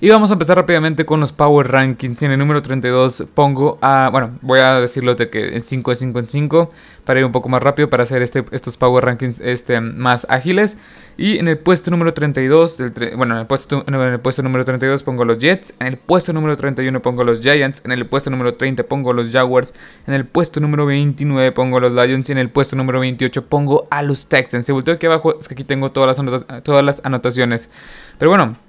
Y vamos a empezar rápidamente con los Power Rankings. En el número 32 pongo a. Bueno, voy a decirlo de que en 5 es 5 en 5 para ir un poco más rápido para hacer este, estos Power Rankings este, más ágiles. Y en el puesto número 32, bueno, en el, puesto, en el puesto número 32 pongo los Jets. En el puesto número 31 pongo los Giants. En el puesto número 30 pongo los Jaguars. En el puesto número 29 pongo los Lions. Y en el puesto número 28 pongo a los Texans. Se volteó aquí abajo, es que aquí tengo todas las, todas las anotaciones. Pero bueno.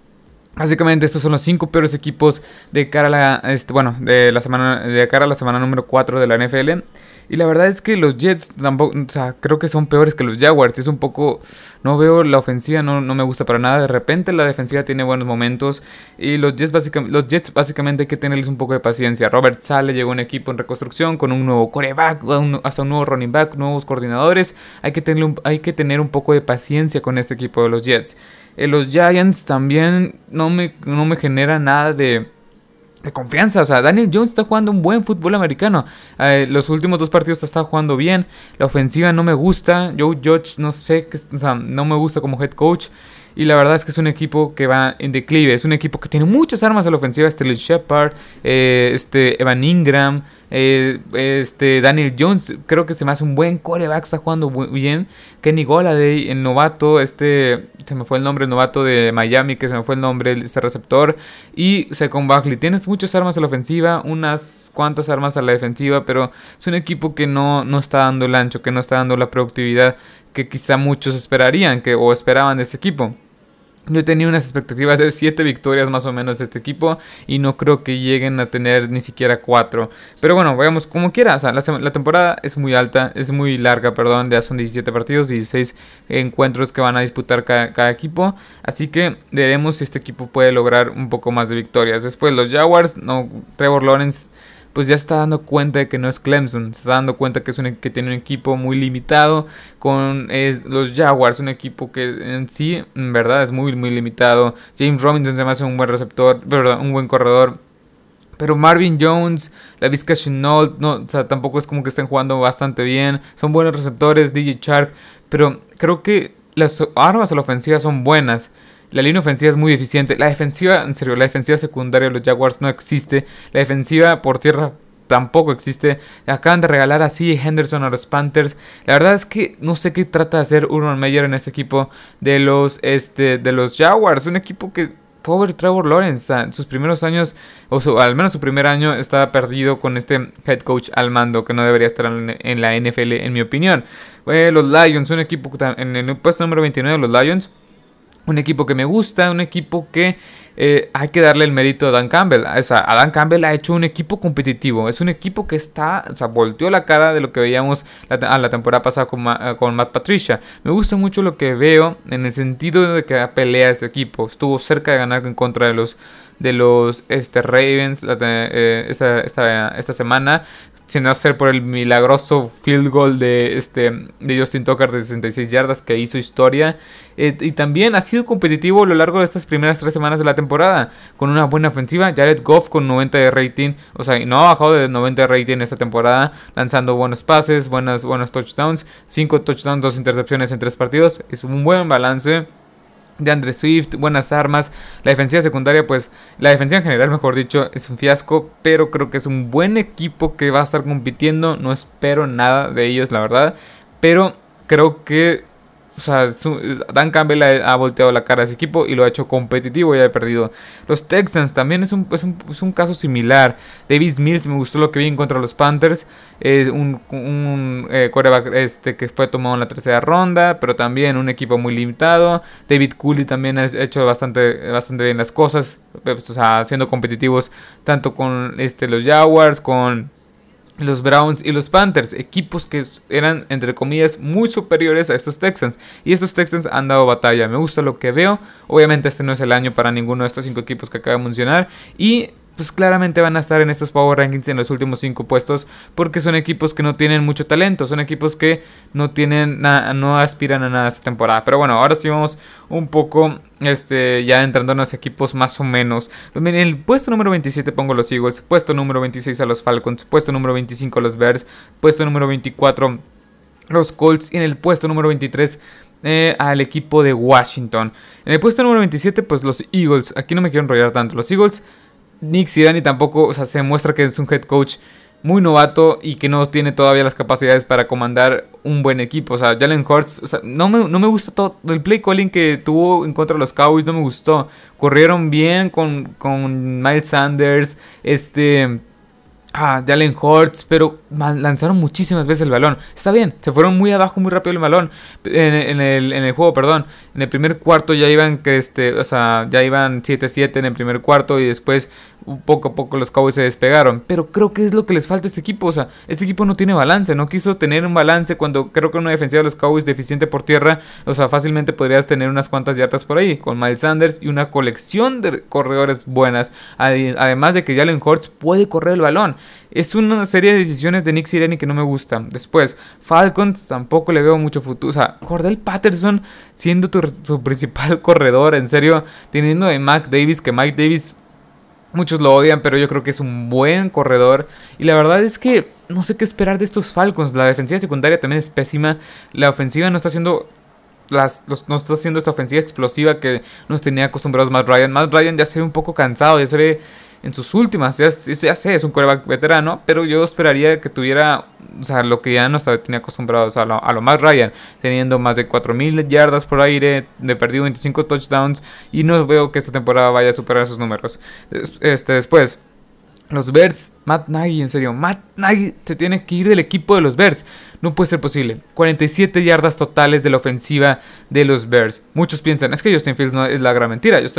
Básicamente estos son los cinco peores equipos de cara a la, este, bueno, de la semana, de cara a la semana número 4 de la NFL. Y la verdad es que los Jets tampoco, o sea, creo que son peores que los Jaguars. Es un poco, no veo la ofensiva, no, no me gusta para nada. De repente la defensiva tiene buenos momentos. Y los Jets, básicamente, los Jets básicamente hay que tenerles un poco de paciencia. Robert Sale llegó a un equipo en reconstrucción con un nuevo coreback, hasta un nuevo running back, nuevos coordinadores. Hay que, tener hay que tener un poco de paciencia con este equipo de los Jets. Eh, los Giants también no me, no me genera nada de de confianza. O sea, Daniel Jones está jugando un buen fútbol americano. Eh, los últimos dos partidos está jugando bien. La ofensiva no me gusta. Joe Judge no sé, qué, o sea, no me gusta como head coach. Y la verdad es que es un equipo que va en declive. Es un equipo que tiene muchas armas a la ofensiva. Sterling Shepard, eh, este, Evan Ingram. Eh, este Daniel Jones creo que se me hace un buen coreback, está jugando bien. Kenny Goladay, el novato, este se me fue el nombre, el novato de Miami, que se me fue el nombre, este receptor. Y Second Buckley, tienes muchas armas a la ofensiva, unas cuantas armas a la defensiva, pero es un equipo que no, no está dando el ancho, que no está dando la productividad que quizá muchos esperarían que, o esperaban de este equipo. Yo tenía unas expectativas de 7 victorias más o menos de este equipo y no creo que lleguen a tener ni siquiera 4. Pero bueno, veamos como quiera. O sea, la, temporada es muy alta, es muy larga, perdón. Ya son 17 partidos, 16 encuentros que van a disputar cada, cada equipo. Así que veremos si este equipo puede lograr un poco más de victorias. Después los Jaguars, no, Trevor Lawrence pues ya está dando cuenta de que no es Clemson, se está dando cuenta que, es un, que tiene un equipo muy limitado con los Jaguars, un equipo que en sí, en verdad, es muy, muy limitado. James Robinson se me hace un buen receptor, un buen corredor. Pero Marvin Jones, la Vizca Chenault, no, tampoco es como que estén jugando bastante bien. Son buenos receptores, DJ Shark. Pero creo que las armas a la ofensiva son buenas. La línea ofensiva es muy eficiente. La defensiva, en serio, la defensiva secundaria de los Jaguars no existe. La defensiva por tierra tampoco existe. Acaban de regalar así Henderson a los Panthers. La verdad es que no sé qué trata de hacer Urban Meyer en este equipo de los, este, de los Jaguars. Un equipo que pobre Trevor Lawrence, en sus primeros años, o al menos su primer año, estaba perdido con este head coach al mando, que no debería estar en, la NFL, en mi opinión. Eh, los Lions, un equipo en el puesto número 29 de los Lions un equipo que me gusta, un equipo que eh, hay que darle el mérito a Dan Campbell. O sea, a Dan Campbell ha hecho un equipo competitivo. Es un equipo que está, o sea, volteó la cara de lo que veíamos a la temporada pasada con, con, Matt Patricia. Me gusta mucho lo que veo en el sentido de que pelea este equipo. Estuvo cerca de ganar en contra de los de los este, Ravens eh, esta, esta, esta, semana sin ser por el milagroso field goal de, este, de Justin Tucker de 66 yardas que hizo historia. Eh, y también ha sido competitivo a lo largo de estas primeras tres semanas de la temporada, con una buena ofensiva. Jared Goff con 90 de rating, o sea, no ha bajado de 90 de rating esta temporada, lanzando buenos pases, buenas, buenos touchdowns, 5 touchdowns, 2 intercepciones en 3 partidos. Es un buen balance de Andre Swift, buenas armas. La defensiva secundaria, pues la defensiva en general, mejor dicho, es un fiasco, pero creo que es un buen equipo que va a estar compitiendo. No espero nada de ellos, la verdad, pero creo que o sea, Dan Campbell ha, volteado la cara a ese equipo y lo ha hecho competitivo y ha perdido. Los Texans también es un, es un, caso similar. David Mills me gustó lo que vi en contra los Panthers. Es un, un eh, este, que fue tomado en la tercera ronda, pero también un equipo muy limitado. David Cooley también ha hecho bastante, bastante bien las cosas, o sea, siendo competitivos tanto con este, los Jaguars, con los Browns y los Panthers, equipos que eran, entre comillas, muy superiores a estos Texans. Y estos Texans han dado batalla. Me gusta lo que veo. Obviamente este no es el año para ninguno de estos cinco equipos que acabo de mencionar. Y pues claramente van a estar en estos Power Rankings en los últimos cinco puestos porque son equipos que no tienen mucho talento, son equipos que no tienen no aspiran a nada esta temporada. Pero bueno, ahora sí vamos un poco este ya entrando en los equipos más o menos. En el puesto número 27 pongo los Eagles, puesto número 26 a los Falcons, puesto número 25 a los Bears, puesto número 24 los Colts y en el puesto número 23 eh, al equipo de Washington. En el puesto número 27, pues los Eagles. Aquí no me quiero enrollar tanto. Los Eagles, Nick Sirianni tampoco, o sea, se muestra que es un head coach muy novato y que no tiene todavía las capacidades para comandar un buen equipo. O sea, Jalen Hurts, o sea, no me, no me gusta todo. El play calling que tuvo en contra de los Cowboys no me gustó. Corrieron bien con, con Miles Sanders, este ah, Jalen Hurts, pero lanzaron muchísimas veces el balón. Está bien, se fueron muy abajo muy rápido el balón en, el, juego, perdón. En el primer cuarto ya iban que este, o sea, ya iban 7-7 en el primer cuarto y después poco a poco los Cowboys se despegaron. Pero creo que es lo que les falta a este equipo. O sea, este equipo no tiene balance. No quiso tener un balance cuando creo que una defensiva de los Cowboys deficiente por tierra. O sea, fácilmente podrías tener unas cuantas yardas por ahí. Con Miles Sanders y una colección de corredores buenas. Además de que Jalen Hurts puede correr el balón. Es una serie de decisiones de Nick Sirianni que no me gustan. Después, Falcons tampoco le veo mucho futuro. O sea, Jordel Patterson siendo tu principal corredor. En serio, teniendo de Mac Davis, que Mike Davis Muchos lo odian, pero yo creo que es un buen corredor. Y la verdad es que no sé qué esperar de estos Falcons. La defensiva secundaria también es pésima. La ofensiva no está haciendo. Las, no está haciendo esta ofensiva explosiva que nos tenía acostumbrados Matt Ryan. Matt Ryan ya se ve un poco cansado, ya se ve en sus últimas. Ya, sé, es un coreback veterano, pero yo esperaría que tuviera, o sea, lo que ya no estaba, tenía acostumbrados a lo, a lo más Ryan, teniendo más de 4.000 yardas por aire, de perdido 25 touchdowns, y no veo que esta temporada vaya a superar esos números. Este, después, los Bears, Matt Nagy, en serio, Matt Nagy se tiene que ir del equipo de los Bears. No puede ser posible. 47 yardas totales de la ofensiva de los Bears. Muchos piensan, es que Justin Fields no es la gran mentira. Yo,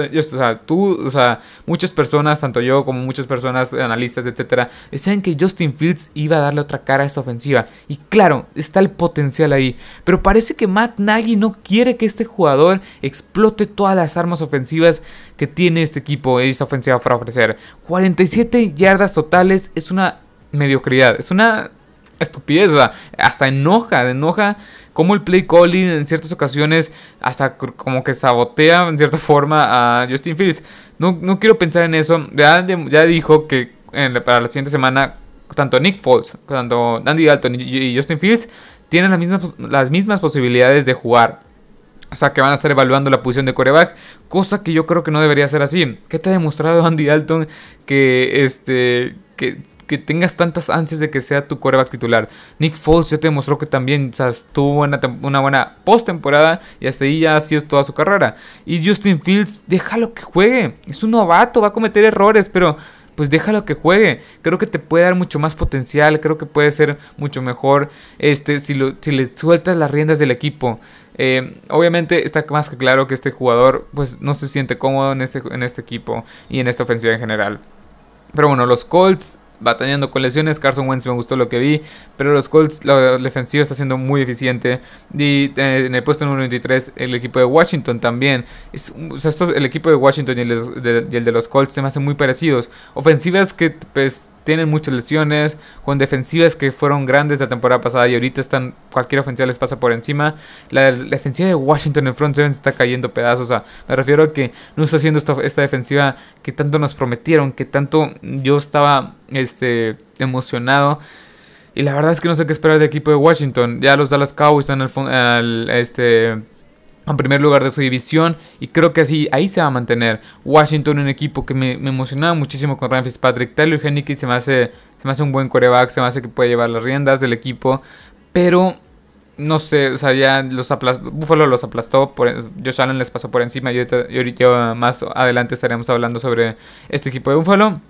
tú, o sea, muchas personas, tanto yo como muchas personas, analistas, etcétera, decían que Justin Fields iba a darle otra cara a esta ofensiva. Y claro, está el potencial ahí. Pero parece que Matt Nagy no quiere que este jugador explote todas las armas ofensivas que tiene este equipo esta ofensiva para ofrecer. 47 yardas totales es una mediocridad. Es una estupidez, hasta enoja, enoja como el play calling en ciertas ocasiones hasta como que sabotea en cierta forma a Justin Fields. No, no quiero pensar en eso. Ya, ya dijo que para la siguiente semana tanto Nick Foles, tanto Andy Dalton y, Justin Fields tienen las mismas, las mismas posibilidades de jugar. O sea, que van a estar evaluando la posición de coreback, cosa que yo creo que no debería ser así. ¿Qué te ha demostrado Andy Dalton que este que que tengas tantas ansias de que sea tu coreback titular. Nick Foles ya te demostró que también tuvo una, una buena postemporada y hasta ahí ya ha sido toda su carrera. Y Justin Fields, déjalo que juegue. Es un novato, va a cometer errores, pero pues déjalo que juegue. Creo que te puede dar mucho más potencial, creo que puede ser mucho mejor este, si, lo, si le sueltas las riendas del equipo. Eh, obviamente está más que claro que este jugador pues no se siente cómodo en este, en este equipo y en esta ofensiva en general. Pero bueno, los Colts batallando con lesiones. Carson Wentz me gustó lo que vi. Pero los Colts, la defensiva está siendo muy eficiente. Y eh, en el puesto número 23, el equipo de Washington también. Es, o sea, el equipo de Washington y el de, y el de los Colts se me hacen muy parecidos. Ofensivas que pues tienen muchas lesiones, con defensivas que fueron grandes la temporada pasada y ahorita están, cualquier ofensiva les pasa por encima. La, defensiva de Washington en front seven está cayendo pedazos, o sea, me refiero a que no está haciendo esta, defensiva que tanto nos prometieron, que tanto yo estaba este, emocionado. Y la verdad es que no sé qué esperar del equipo de Washington. Ya los Dallas Cowboys están al, este, en primer lugar de su división y creo que así ahí se va a mantener. Washington, un equipo que me, emocionaba muchísimo con Ryan Fitzpatrick. Tyler Henneke se me hace se me hace un buen coreback, se me hace que puede llevar las riendas del equipo, pero no sé, o sea, ya los aplastó, Buffalo los aplastó, por, Josh Allen les pasó por encima y ahorita más adelante estaremos hablando sobre este equipo de Buffalo.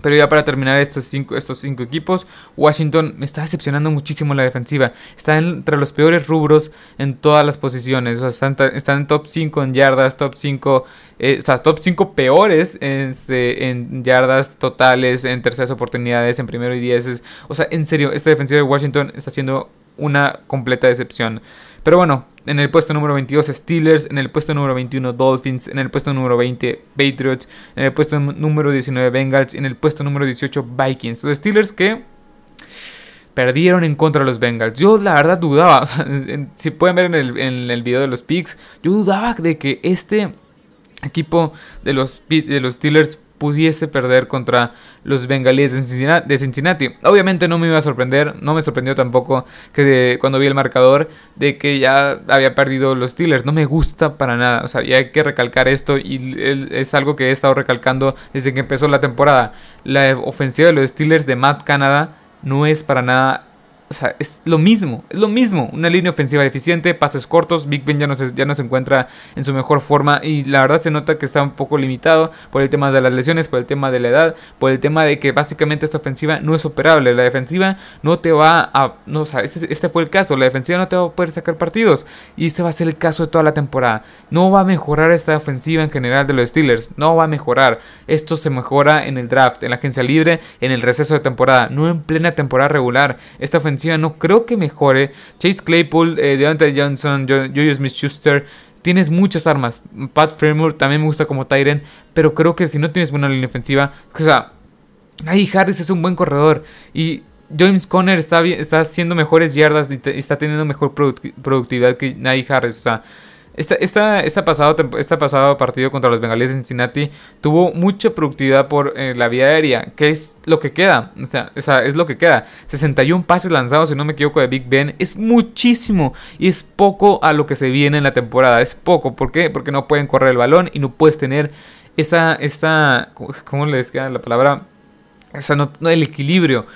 Pero ya para terminar estos cinco, estos cinco equipos, Washington me está decepcionando muchísimo la defensiva. Está entre los peores rubros en todas las posiciones. O sea, están, en top 5 en yardas, top 5, eh, o sea, top 5 peores este, en, yardas totales, en terceras oportunidades, en primero y dieces. O sea, en serio, esta defensiva de Washington está siendo una completa decepción. Pero bueno, en el puesto número 22 Steelers, en el puesto número 21 Dolphins, en el puesto número 20 Patriots, en el puesto número 19 Bengals, en el puesto número 18 Vikings. Los Steelers que perdieron en contra de los Bengals. Yo la verdad dudaba, si pueden ver en el, en el video de los picks, yo dudaba de que este equipo de los, de los Steelers pudiese perder contra los bengalíes de Cincinnati, Obviamente no me iba a sorprender, no me sorprendió tampoco que cuando vi el marcador de que ya había perdido los Steelers. No me gusta para nada, o sea, y hay que recalcar esto y es algo que he estado recalcando desde que empezó la temporada. La ofensiva de los Steelers de Matt Canada no es para nada o sea, es lo mismo, es lo mismo. Una línea ofensiva deficiente, pases cortos. Big Ben ya no, se, ya no se encuentra en su mejor forma. Y la verdad se nota que está un poco limitado por el tema de las lesiones, por el tema de la edad, por el tema de que básicamente esta ofensiva no es operable. La defensiva no te va a. No, o sea, este, este fue el caso. La defensiva no te va a poder sacar partidos. Y este va a ser el caso de toda la temporada. No va a mejorar esta ofensiva en general de los Steelers. No va a mejorar. Esto se mejora en el draft, en la agencia libre, en el receso de temporada. No en plena temporada regular. Esta ofensiva no creo que mejore. Chase Claypool, eh, Johnson, Julius Smith-Schuster, tienes muchas armas. Pat Fremur también me gusta como Tyren, pero creo que si no tienes buena línea ofensiva, o sea, ahí Harris es un buen corredor y James Conner está, está haciendo mejores yardas y, está teniendo mejor productividad que Najee Harris, o sea, esta, esta, pasado, este pasado partido contra los bengalíes de Cincinnati tuvo mucha productividad por eh, la vía aérea, que es lo que queda. O sea, o sea, es lo que queda. 61 pases lanzados, si no me equivoco, de Big Ben. Es muchísimo y es poco a lo que se viene en la temporada. Es poco. ¿Por qué? Porque no pueden correr el balón y no puedes tener esta, esta ¿cómo les queda la palabra? O sea, no el equilibrio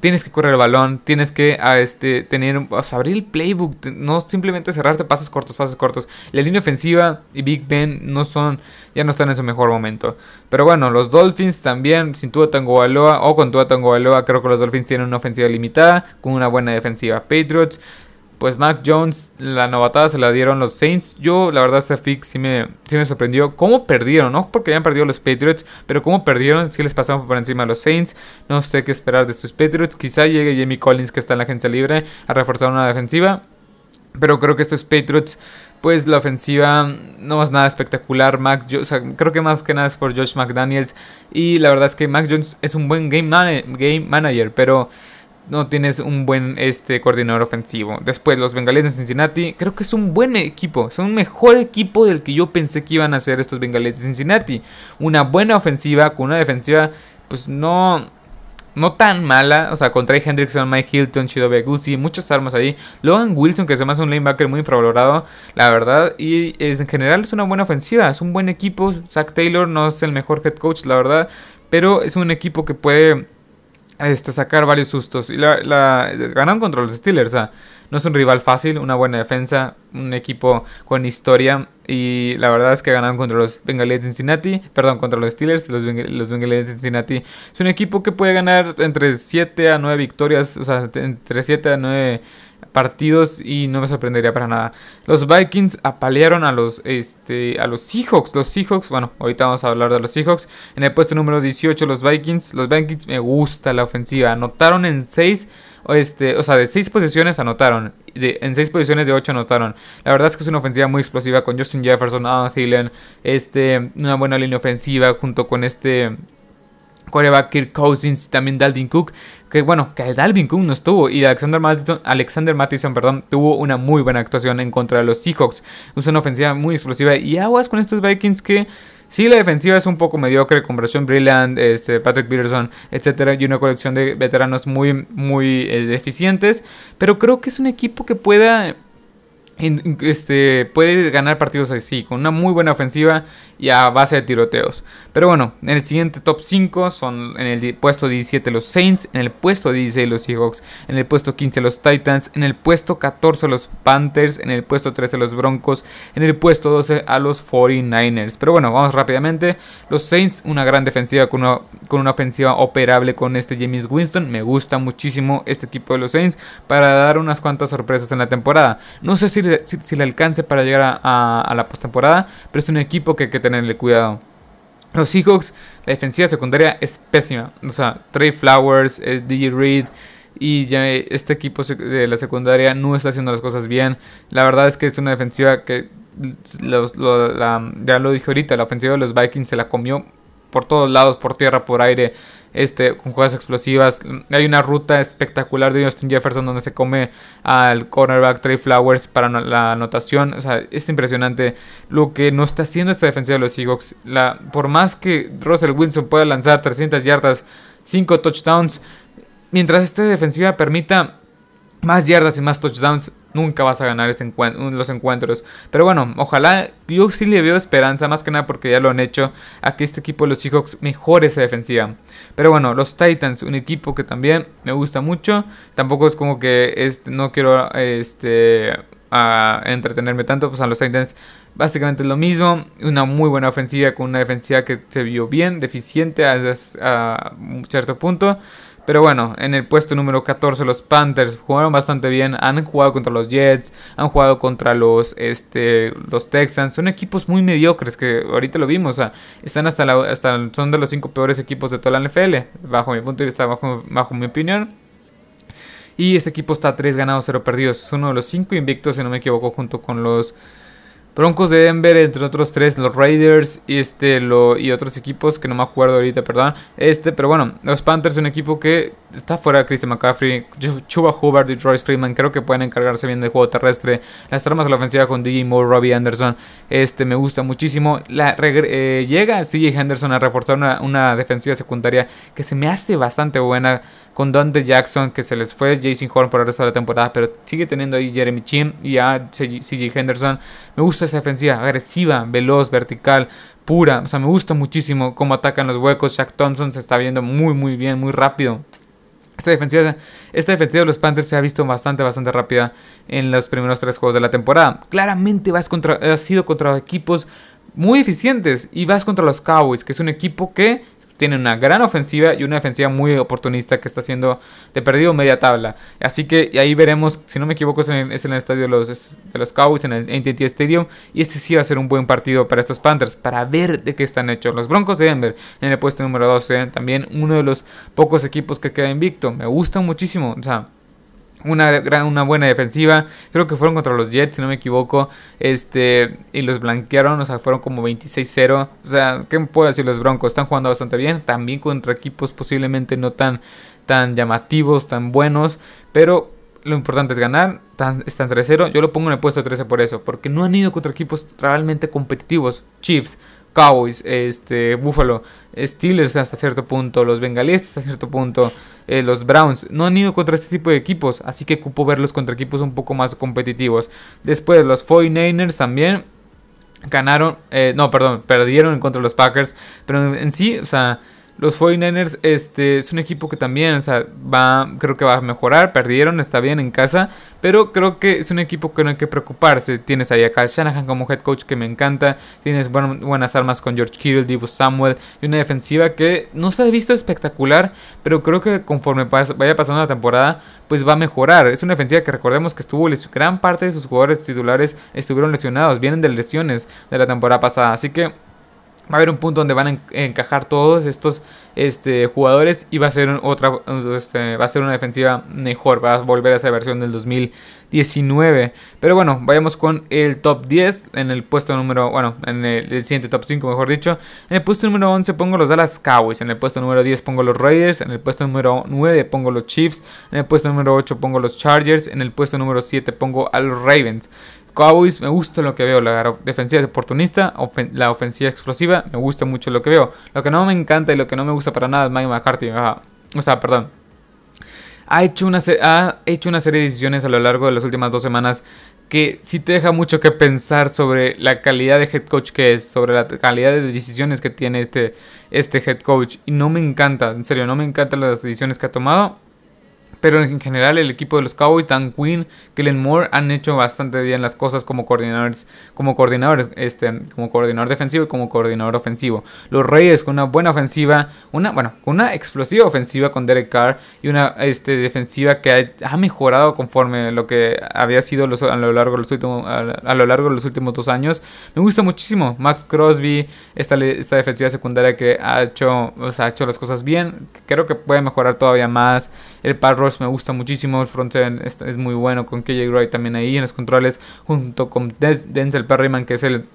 tienes que correr el balón, tienes que a, este, tener, o abrir el playbook, no simplemente cerrarte pases cortos, pases cortos. La línea ofensiva y Big Ben no son, ya no están en su mejor momento. Pero bueno, los Dolphins también, sin Tua Tango Baloa o con Tua Tango Baloa, creo que los Dolphins tienen una ofensiva limitada, con una buena defensiva. Patriots pues Mac Jones, la novatada se la dieron los Saints. Yo, la verdad, este fix sí me, sí me sorprendió. ¿Cómo perdieron? No porque hayan perdido los Patriots, pero cómo perdieron. Si les pasamos por encima a los Saints. No sé qué esperar de estos Patriots. Quizá llegue Jamie Collins, que está en la agencia libre, a reforzar una defensiva. Pero creo que estos Patriots, pues la ofensiva no es nada espectacular. Mac, o sea, creo que más que nada es por Josh McDaniels. Y la verdad es que Mac Jones es un buen game, game manager, pero no tienes un buen este, coordinador ofensivo. Después, los Bengalíes de Cincinnati, creo que es un buen equipo. Son un mejor equipo del que yo pensé que iban a ser estos Bengalíes de Cincinnati. Una buena ofensiva con una defensiva, pues no, no tan mala. O sea, con Trey Hendrickson, Mike Hilton, Shidobe Guzzi, muchas armas ahí. Logan Wilson, que se me hace un linebacker muy infravalorado, la verdad. Y en general es una buena ofensiva, es un buen equipo. Zach Taylor no es el mejor head coach, la verdad. Pero es un equipo que puede este, sacar varios sustos. Y la, ganaron contra los Steelers. O sea, no es un rival fácil, una buena defensa, un equipo con historia. Y la verdad es que ganaron contra los Bengalíes de Cincinnati. Perdón, contra los Steelers. Los, los Bengalíes de Cincinnati. Es un equipo que puede ganar entre 7 a 9 victorias. O sea, entre 7 a 9 partidos y no me sorprendería para nada. Los Vikings apalearon a los, este, a los Seahawks. Los Seahawks, bueno, ahorita vamos a hablar de los Seahawks. En el puesto número 18 los Vikings. Los Vikings me gusta la ofensiva. Anotaron en 6, este, o sea, de 6 posiciones anotaron. De, en 6 posiciones de 8 anotaron. La verdad es que es una ofensiva muy explosiva con Justin Jefferson, Adam Thielen, este, una buena línea ofensiva junto con este coreback Kirk Cousins y también Dalvin Cook. Que bueno, que Dalvin Cook no estuvo. Y Alexander Mattison, Alexander perdón, tuvo una muy buena actuación en contra de los Seahawks. Es una ofensiva muy explosiva. Y aguas con estos Vikings que Sí, la defensiva es un poco mediocre con Brashon Brilland, este, Patrick Peterson, etcétera, y una colección de veteranos muy, muy eh, deficientes. Pero creo que es un equipo que pueda este, puede ganar partidos así, con una muy buena ofensiva y a base de tiroteos. Pero bueno, en el siguiente top 5 son en el puesto 17 los Saints, en el puesto 16 los Seahawks, en el puesto 15 los Titans, en el puesto 14 los Panthers, en el puesto 13 los Broncos, en el puesto 12 a los 49ers. Pero bueno, vamos rápidamente. Los Saints, una gran defensiva con una, con una ofensiva operable con este James Winston. Me gusta muchísimo este equipo de los Saints para dar unas cuantas sorpresas en la temporada. No sé si si, le alcance para llegar a, la postemporada, pero es un equipo que hay que tenerle cuidado. Los Seahawks, la defensiva secundaria es pésima. O sea, Trey Flowers, DJ Reed y ya este equipo de la secundaria no está haciendo las cosas bien. La verdad es que es una defensiva que, ya lo dije ahorita, la ofensiva de los Vikings se la comió por todos lados, por tierra, por aire. Este, con jugadas explosivas. Hay una ruta espectacular de Justin Jefferson donde se come al cornerback Trey Flowers para la anotación. O sea, es impresionante lo que no está haciendo esta defensiva de los Seahawks. La, por más que Russell Wilson pueda lanzar 300 yardas, 5 touchdowns, mientras esta defensiva permita más yardas y más touchdowns, nunca vas a ganar este los encuentros. Pero bueno, ojalá, yo sí le veo esperanza, más que nada porque ya lo han hecho, a que este equipo de los Seahawks mejore esa defensiva. Pero bueno, los Titans, un equipo que también me gusta mucho. Tampoco es como que este, no quiero este, entretenerme tanto, pues a los Titans básicamente es lo mismo. Una muy buena ofensiva con una defensiva que se vio bien, deficiente a cierto punto. Pero bueno, en el puesto número 14 los Panthers jugaron bastante bien. Han jugado contra los Jets, han jugado contra los, este, los Texans. Son equipos muy mediocres que ahorita lo vimos. están hasta, la, hasta son de los cinco peores equipos de toda la NFL. Bajo mi punto de vista, bajo, bajo mi opinión. Y este equipo está 3 ganados, 0 perdidos. Es uno de los 5 invictos, si no me equivoco, junto con los Broncos de Denver, entre otros tres, los Raiders y, este, lo, y otros equipos que no me acuerdo ahorita, perdón. Este, pero bueno, los Panthers un equipo que está fuera de Christian McCaffrey, Chuba Hubbard y Royce Freeman. Creo que pueden encargarse bien del juego terrestre. Las armas a la ofensiva con DJ Moore, Robbie Anderson. Este me gusta muchísimo. La, eh, llega CJ Henderson a reforzar una, una defensiva secundaria que se me hace bastante buena con Dante Jackson, que se les fue Jason Horn por el resto de la temporada, pero sigue teniendo ahí Jeremy Chin y a CJ Henderson. Me gusta esa defensiva agresiva, veloz, vertical, pura. O sea, me gusta muchísimo cómo atacan los huecos. Shaq Thompson se está viendo muy, muy bien, muy rápido. Esta defensiva, esta defensiva de los Panthers se ha visto bastante, bastante rápida en los primeros tres juegos de la temporada. Claramente vas contra, has sido contra equipos muy eficientes y vas contra los Cowboys, que es un equipo que tiene una gran ofensiva y una defensiva muy oportunista que está haciendo de perdido media tabla. Así que ahí veremos, si no me equivoco, es en, el estadio de los, de los Cowboys, en el AT&T Stadium. Y este sí va a ser un buen partido para estos Panthers, para ver de qué están hechos. Los Broncos de Denver en el puesto número 12, también uno de los pocos equipos que queda invicto. Me gustan muchísimo, o sea una, gran, una buena defensiva. Creo que fueron contra los Jets, si no me equivoco. Este, y los blanquearon, o sea, fueron como 26-0. O sea, ¿qué puedo decir? Los Broncos están jugando bastante bien. También contra equipos posiblemente no tan, tan llamativos, tan buenos. Pero lo importante es ganar. Están 3-0. Yo lo pongo en el puesto 13 por eso. Porque no han ido contra equipos realmente competitivos. Chiefs, Cowboys, este, Buffalo, Steelers hasta cierto punto, los Bengalíes hasta cierto punto, eh, los Browns. No han ido contra este tipo de equipos, así que cupo verlos contra equipos un poco más competitivos. Después los 49ers también ganaron, eh, no, perdón, perdieron contra los Packers, pero en sí, o sea los 49ers este, es un equipo que también, o sea, va, creo que va a mejorar. Perdieron, está bien en casa. Pero creo que es un equipo que no hay que preocuparse. Tienes ahí a Kyle Shanahan como head coach que me encanta. Tienes buenas armas con George Kittle, Divo Samuel. Y una defensiva que no se ha visto espectacular. Pero creo que conforme vaya pasando la temporada, pues va a mejorar. Es una defensiva que recordemos que estuvo gran parte de sus jugadores titulares estuvieron lesionados. Vienen de lesiones de la temporada pasada. Así que va a haber un punto donde van a encajar todos estos este, jugadores y va a ser otra este, va a ser una defensiva mejor va a volver a esa versión del 2019 pero bueno vayamos con el top 10 en el puesto número bueno en el, siguiente top 5 mejor dicho. En el puesto número 11 pongo los Dallas Cowboys en el puesto número 10 pongo los Raiders en el puesto número 9 pongo los Chiefs en el puesto número 8 pongo los Chargers en el puesto número 7 pongo a los Ravens Cowboys, me gusta lo que veo. La defensiva oportunista, la ofensiva explosiva, me gusta mucho lo que veo. Lo que no me encanta y lo que no me gusta para nada es Mike McCarthy. O sea, perdón. Ha hecho, una, ha hecho una serie de decisiones a lo largo de las últimas dos semanas que sí te deja mucho que pensar sobre la calidad de head coach que es, sobre la calidad de decisiones que tiene este, este head coach. Y no me encanta, en serio, no me encantan las decisiones que ha tomado. Pero en general el equipo de los Cowboys, Dan Quinn, Kellen Moore han hecho bastante bien las cosas como coordinadores, como coordinadores, este, como coordinador defensivo y como coordinador ofensivo. Los Reyes con una buena ofensiva, una, bueno, con una explosiva ofensiva con Derek Carr y una este, defensiva que ha, mejorado conforme lo que había sido a, lo largo de los últimos, a, lo largo los últimos dos años. Me gusta muchísimo Max Crosby, esta, esta defensiva secundaria que ha hecho, ha hecho las cosas bien. Creo que puede mejorar todavía más. El me gusta muchísimo. El front es, muy bueno con KJ Wright también ahí en los controles. Junto con Denzel Perryman, que es el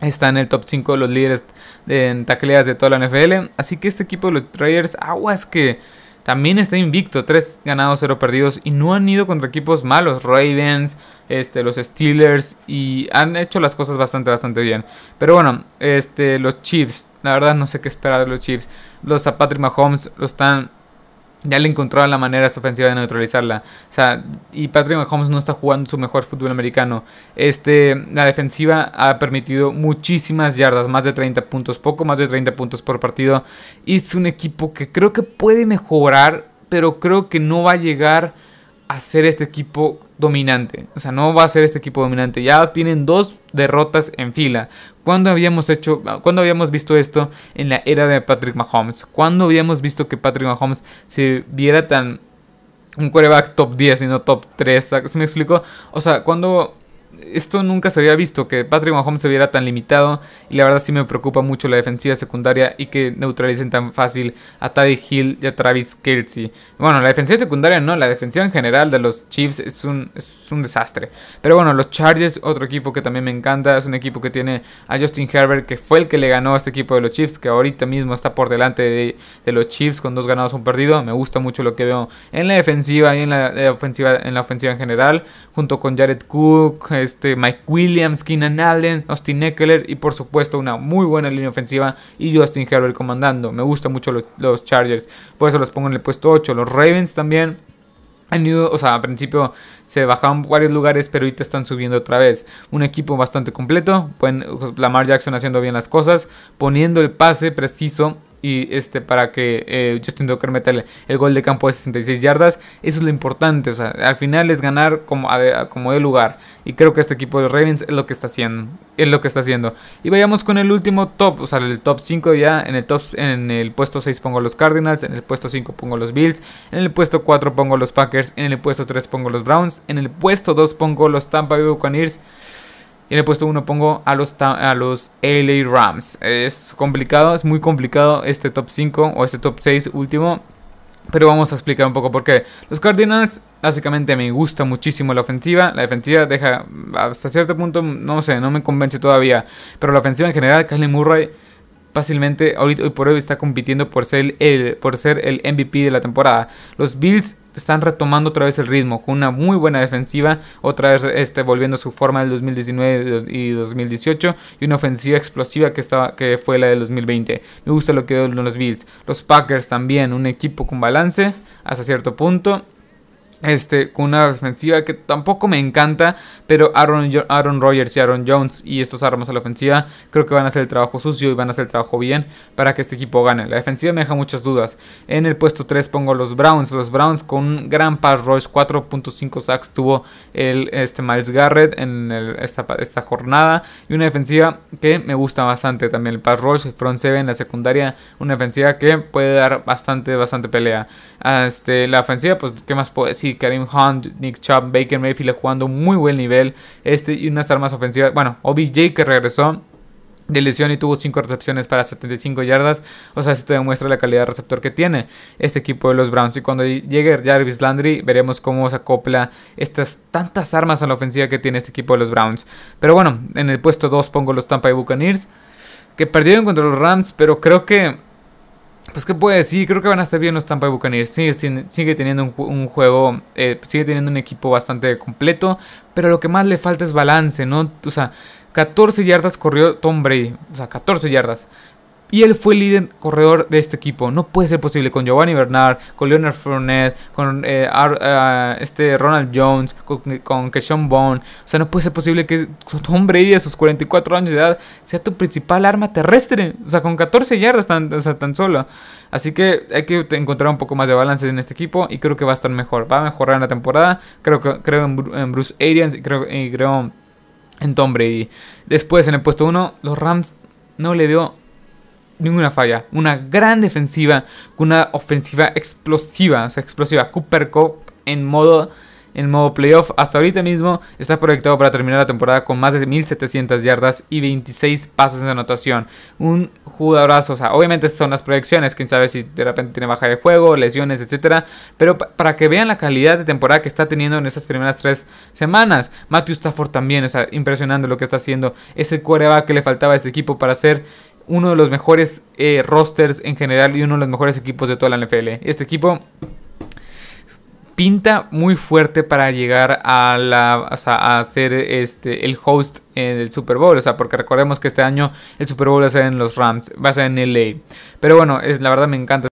Está en el top 5 de los líderes en tacleadas de toda la NFL. Así que este equipo de los Raiders, aguas que también está invicto, 3 ganados, 0 perdidos. Y no han ido contra equipos malos. Ravens, este, los Steelers. Y han hecho las cosas bastante, bastante bien. Pero bueno, este, los Chiefs. La verdad no sé qué esperar de los Chiefs. Los a Patrick Mahomes lo están ya le encontraron la manera esta ofensiva de neutralizarla. O sea, y Patrick Mahomes no está jugando su mejor fútbol americano. Este, la defensiva ha permitido muchísimas yardas, más de 30 puntos, poco más de 30 puntos por partido. Y es un equipo que creo que puede mejorar, pero creo que no va a llegar a ser este equipo dominante. O sea, no va a ser este equipo dominante. Ya tienen dos derrotas en fila. ¿Cuándo habíamos hecho, cuando habíamos visto esto en la era de Patrick Mahomes? ¿Cuándo habíamos visto que Patrick Mahomes se viera tan un quarterback top 10 y no top 3? ¿Se me explico? O sea, cuando esto nunca se había visto, que Patrick Mahomes se viera tan limitado. Y la verdad sí me preocupa mucho la defensiva secundaria y que neutralicen tan fácil a Tariq Hill y a Travis Kelsey. Bueno, la defensiva secundaria no, la defensiva en general de los Chiefs es un, es un desastre. Pero bueno, los Chargers, otro equipo que también me encanta, es un equipo que tiene a Justin Herbert, que fue el que le ganó a este equipo de los Chiefs, que ahorita mismo está por delante de, los Chiefs con dos ganados, un perdido. Me gusta mucho lo que veo en la defensiva y en la, ofensiva, en la ofensiva en general, junto con Jared Cook este, Mike Williams, Keenan Allen, Austin Eckler y por supuesto una muy buena línea ofensiva y Justin Herbert comandando. Me gustan mucho los, Chargers, por eso los pongo en el puesto 8. Los Ravens también han ido, o sea, al principio se bajaban varios lugares, pero ahorita están subiendo otra vez. Un equipo bastante completo, pueden, Lamar Jackson haciendo bien las cosas, poniendo el pase preciso y este para que eh, Justin Tucker meta el, gol de campo de 66 yardas. Eso es lo importante. O sea, al final es ganar como, como de lugar. Y creo que este equipo de Ravens es lo que está haciendo. Es lo que está haciendo. Y vayamos con el último top. O sea, el top 5 ya. En el top en el puesto 6 pongo los Cardinals. En el puesto 5 pongo los Bills. En el puesto 4 pongo los Packers. En el puesto 3 pongo los Browns. En el puesto 2 pongo los Tampa Bay Buccaneers. Y en el puesto 1 pongo a los, a los LA Rams. Es complicado, es muy complicado este top 5 o este top 6 último. Pero vamos a explicar un poco por qué. Los Cardinals, básicamente me gusta muchísimo la ofensiva. La defensiva deja, hasta cierto punto, no sé, no me convence todavía. Pero la ofensiva en general, Kylie Murray fácilmente ahorita hoy por hoy está compitiendo por ser el, por ser el MVP de la temporada. Los Bills están retomando otra vez el ritmo con una muy buena defensiva, otra vez este, volviendo a su forma del 2019 y 2018 y una ofensiva explosiva que, estaba, que fue la del 2020. Me gusta lo que veo en los Bills. Los Packers también, un equipo con balance hasta cierto punto este, con una defensiva que tampoco me encanta, pero Aaron, Aaron Rodgers y Aaron Jones y estos armas a la ofensiva creo que van a hacer el trabajo sucio y van a hacer el trabajo bien para que este equipo gane. La defensiva me deja muchas dudas. En el puesto 3 pongo los Browns. Los Browns con un gran pass rush, 4.5 sacks tuvo el, este Miles Garrett en esta, esta, jornada y una defensiva que me gusta bastante también. El pass rush, front 7 en la secundaria, una defensiva que puede dar bastante, bastante pelea. Este, la ofensiva, pues, ¿qué más puedo decir? Karim Hunt, Nick Chubb, Baker Mayfield jugando muy buen nivel. Este y unas armas ofensivas. Bueno, OBJ que regresó de lesión y tuvo 5 recepciones para 75 yardas. O sea, esto demuestra la calidad de receptor que tiene este equipo de los Browns. Y cuando llegue Jarvis Landry, veremos cómo se acopla estas tantas armas a la ofensiva que tiene este equipo de los Browns. Pero bueno, en el puesto 2 pongo los Tampa Bay Buccaneers, que perdieron contra los Rams, pero creo que pues qué puede decir, creo que van a estar bien los Tampa Bay Buccaneers. Sigue, teniendo un, juego, eh, sigue teniendo un equipo bastante completo, pero lo que más le falta es balance, ¿no? O sea, 14 yardas corrió Tom Brady, o sea, 14 yardas. Y él fue el líder corredor de este equipo. No puede ser posible con Giovanni Bernard, con Leonard Fournette, con eh, eh, este Ronald Jones, con, con Keshawn Bone. O sea, no puede ser posible que Tom Brady a sus 44 años de edad sea tu principal arma terrestre. O sea, con 14 yardas tan, tan solo. Así que hay que encontrar un poco más de balance en este equipo y creo que va a estar mejor. Va a mejorar en la temporada. Creo, que, creo en, Bruce Arians y creo, y creo en Tom Brady. Después en el puesto 1, los Rams no le veo ninguna falla. Una gran defensiva con una ofensiva explosiva. O sea, explosiva. Cooper Cup en modo en modo playoff. Hasta ahorita mismo está proyectado para terminar la temporada con más de 1700 yardas y 26 pases de anotación. Un jugadorazo, o sea, obviamente son las proyecciones, quién sabe si de repente tiene baja de juego, lesiones, etcétera, pero para que vean la calidad de temporada que está teniendo en estas primeras tres semanas. Matthew Stafford también, o sea, impresionante lo que está haciendo. Ese coreback que le faltaba a este equipo para ser uno de los mejores eh, rosters en general y uno de los mejores equipos de toda la NFL. Este equipo pinta muy fuerte para llegar a la a ser este el host del Super Bowl, o sea, porque recordemos que este año el Super Bowl va a ser en los Rams, va a ser en LA. Pero bueno, es la verdad me encanta